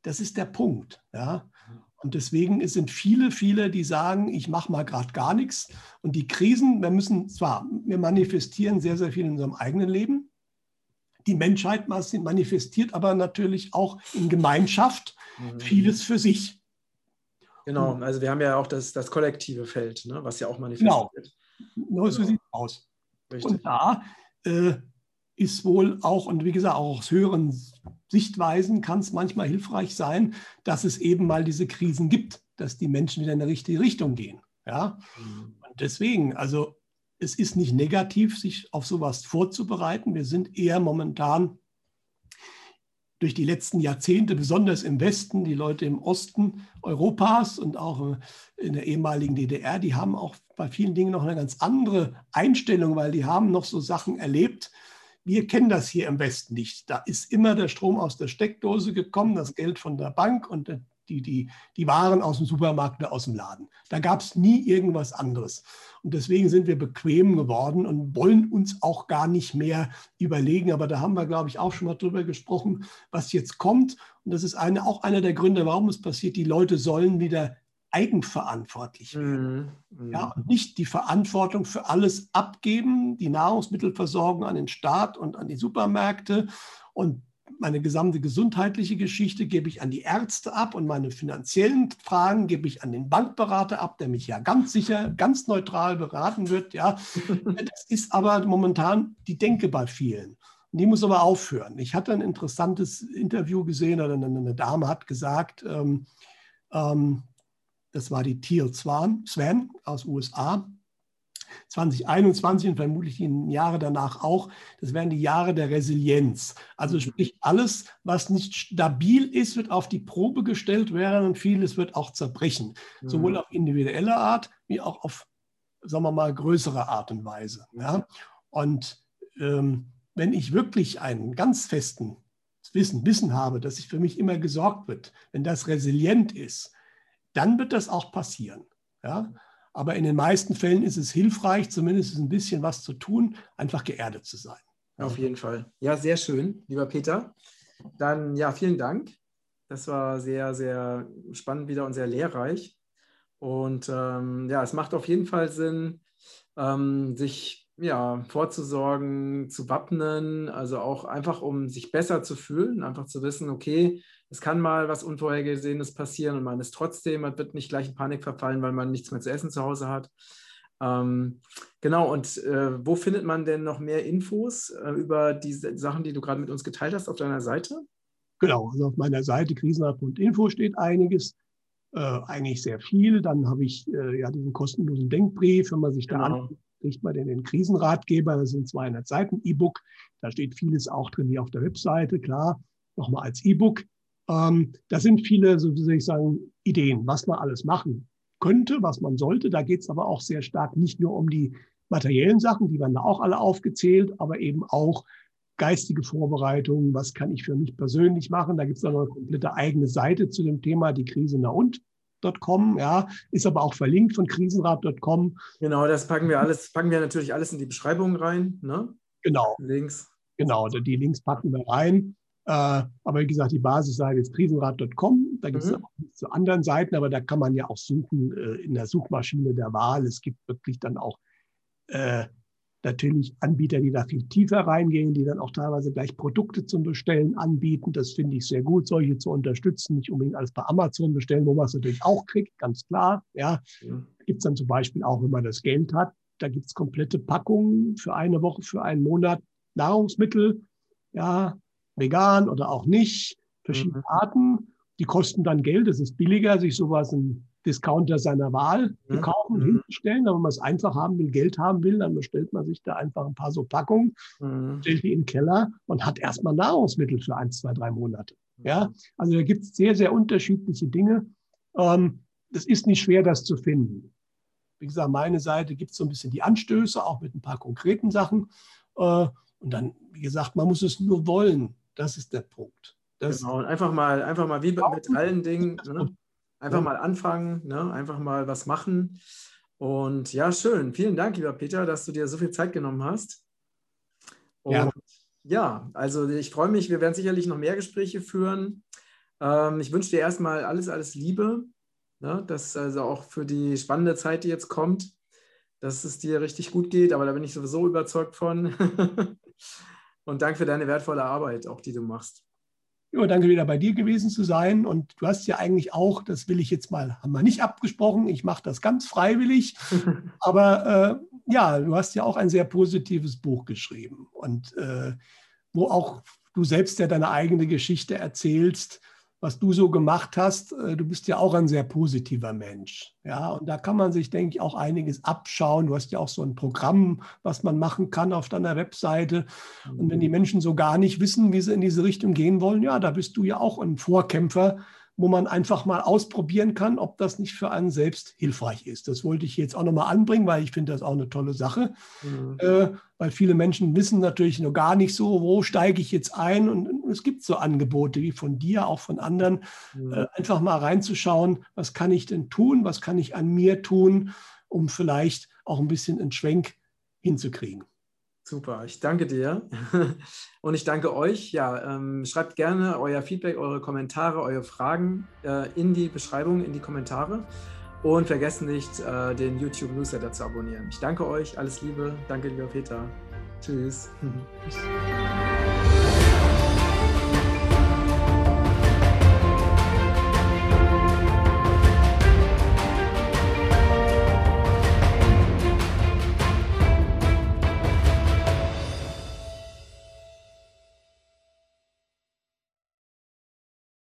das ist der Punkt. Ja? Und deswegen sind viele, viele, die sagen, ich mache mal gerade gar nichts. Und die Krisen, wir müssen zwar, wir manifestieren sehr, sehr viel in unserem eigenen Leben. Die Menschheit manifestiert aber natürlich auch in Gemeinschaft mhm. vieles für sich. Genau, also wir haben ja auch das, das kollektive Feld, ne, was ja auch manifestiert. Genau, so genau. sieht es aus. Richtig. Und da äh, ist wohl auch, und wie gesagt, auch aus höheren Sichtweisen kann es manchmal hilfreich sein, dass es eben mal diese Krisen gibt, dass die Menschen wieder in die richtige Richtung gehen. Ja? Mhm. Und deswegen, also es ist nicht negativ, sich auf sowas vorzubereiten. Wir sind eher momentan durch die letzten Jahrzehnte, besonders im Westen, die Leute im Osten Europas und auch in der ehemaligen DDR, die haben auch bei vielen Dingen noch eine ganz andere Einstellung, weil die haben noch so Sachen erlebt, wir kennen das hier im Westen nicht. Da ist immer der Strom aus der Steckdose gekommen, das Geld von der Bank und die, die, die Waren aus dem Supermarkt oder aus dem Laden. Da gab es nie irgendwas anderes. Und deswegen sind wir bequem geworden und wollen uns auch gar nicht mehr überlegen. Aber da haben wir, glaube ich, auch schon mal drüber gesprochen, was jetzt kommt. Und das ist eine, auch einer der Gründe, warum es passiert. Die Leute sollen wieder eigenverantwortlich werden. Mhm. Ja, und nicht die Verantwortung für alles abgeben, die Nahrungsmittelversorgung an den Staat und an die Supermärkte und meine gesamte gesundheitliche Geschichte gebe ich an die Ärzte ab und meine finanziellen Fragen gebe ich an den Bankberater ab, der mich ja ganz sicher, ganz neutral beraten wird. Ja, das ist aber momentan die Denke bei vielen. Die muss aber aufhören. Ich hatte ein interessantes Interview gesehen, oder eine, eine Dame hat gesagt, ähm, ähm, das war die Teal Swan, Swan aus USA. 2021 und vermutlich die Jahre danach auch, das werden die Jahre der Resilienz. Also mhm. sprich, alles, was nicht stabil ist, wird auf die Probe gestellt werden und vieles wird auch zerbrechen. Mhm. Sowohl auf individuelle Art wie auch auf, sagen wir mal, größere Art und Weise. Ja? Und ähm, wenn ich wirklich einen ganz festen Wissen, Wissen habe, dass sich für mich immer gesorgt wird, wenn das resilient ist, dann wird das auch passieren. Ja? Aber in den meisten Fällen ist es hilfreich, zumindest ein bisschen was zu tun, einfach geerdet zu sein. Auf jeden Fall. Ja, sehr schön, lieber Peter. Dann ja, vielen Dank. Das war sehr, sehr spannend wieder und sehr lehrreich. Und ähm, ja, es macht auf jeden Fall Sinn, ähm, sich ja, vorzusorgen, zu wappnen, also auch einfach, um sich besser zu fühlen, einfach zu wissen, okay, es kann mal was Unvorhergesehenes passieren und man ist trotzdem, man wird nicht gleich in Panik verfallen, weil man nichts mehr zu essen zu Hause hat. Ähm, genau, und äh, wo findet man denn noch mehr Infos äh, über die Sachen, die du gerade mit uns geteilt hast auf deiner Seite? Genau, also auf meiner Seite krisenrat.info steht einiges, äh, eigentlich sehr viel. Dann habe ich äh, ja diesen kostenlosen Denkbrief, wenn man sich da genau. anschaut, kriegt man den, den Krisenratgeber, das sind 200 Seiten E-Book. Da steht vieles auch drin wie auf der Webseite, klar, nochmal als E-Book. Ähm, da sind viele, so wie soll ich sagen, Ideen, was man alles machen könnte, was man sollte. Da geht es aber auch sehr stark nicht nur um die materiellen Sachen, die werden da auch alle aufgezählt, aber eben auch geistige Vorbereitungen, was kann ich für mich persönlich machen. Da gibt es dann eine komplette eigene Seite zu dem Thema, die Krise na und. .com, ja, ist aber auch verlinkt von krisenrat.com. Genau, das packen wir alles, packen wir natürlich alles in die Beschreibung rein, ne? Genau. Links. Genau, die Links packen wir rein. Äh, aber wie gesagt, die Basisseite ist krisenrat.com. Da gibt es mhm. auch zu anderen Seiten, aber da kann man ja auch suchen äh, in der Suchmaschine der Wahl. Es gibt wirklich dann auch äh, natürlich Anbieter, die da viel tiefer reingehen, die dann auch teilweise gleich Produkte zum Bestellen anbieten. Das finde ich sehr gut, solche zu unterstützen. Nicht unbedingt alles bei Amazon bestellen, wo man es natürlich auch kriegt, ganz klar. Ja, mhm. gibt es dann zum Beispiel auch, wenn man das Geld hat, da gibt es komplette Packungen für eine Woche, für einen Monat Nahrungsmittel. Ja, vegan oder auch nicht, verschiedene mhm. Arten. Die kosten dann Geld. Es ist billiger, sich sowas im Discounter seiner Wahl zu mhm. kaufen und mhm. hinzustellen. Aber wenn man es einfach haben will, Geld haben will, dann bestellt man sich da einfach ein paar so Packungen, mhm. stellt die in den Keller und hat erstmal Nahrungsmittel für ein, zwei, drei Monate. Ja, also da gibt es sehr, sehr unterschiedliche Dinge. Ähm, es ist nicht schwer, das zu finden. Wie gesagt, meine Seite gibt es so ein bisschen die Anstöße, auch mit ein paar konkreten Sachen. Äh, und dann, wie gesagt, man muss es nur wollen. Das ist der Punkt. Das genau, und einfach mal, einfach mal wie mit allen Dingen, ne? einfach mal anfangen, ne? einfach mal was machen. Und ja, schön. Vielen Dank, lieber Peter, dass du dir so viel Zeit genommen hast. Und ja, ja also ich freue mich, wir werden sicherlich noch mehr Gespräche führen. Ähm, ich wünsche dir erstmal alles, alles Liebe. Ne? Das also auch für die spannende Zeit, die jetzt kommt, dass es dir richtig gut geht, aber da bin ich sowieso überzeugt von. Und danke für deine wertvolle Arbeit, auch die du machst. Ja, danke wieder bei dir gewesen zu sein. Und du hast ja eigentlich auch, das will ich jetzt mal, haben wir nicht abgesprochen, ich mache das ganz freiwillig. Aber äh, ja, du hast ja auch ein sehr positives Buch geschrieben. Und äh, wo auch du selbst ja deine eigene Geschichte erzählst was du so gemacht hast, äh, du bist ja auch ein sehr positiver Mensch. Ja, und da kann man sich, denke ich, auch einiges abschauen. Du hast ja auch so ein Programm, was man machen kann auf deiner Webseite. Und wenn die mhm. Menschen so gar nicht wissen, wie sie in diese Richtung gehen wollen, ja, da bist du ja auch ein Vorkämpfer, wo man einfach mal ausprobieren kann, ob das nicht für einen selbst hilfreich ist. Das wollte ich jetzt auch nochmal anbringen, weil ich finde das auch eine tolle Sache. Mhm. Äh, weil viele Menschen wissen natürlich noch gar nicht so, wo steige ich jetzt ein. Und es gibt so Angebote wie von dir, auch von anderen, mhm. äh, einfach mal reinzuschauen, was kann ich denn tun, was kann ich an mir tun, um vielleicht auch ein bisschen einen Schwenk hinzukriegen. Super, ich danke dir und ich danke euch. Ja, ähm, schreibt gerne euer Feedback, eure Kommentare, eure Fragen äh, in die Beschreibung, in die Kommentare und vergesst nicht, äh, den YouTube Newsletter zu abonnieren. Ich danke euch, alles Liebe, danke lieber Peter. Tschüss.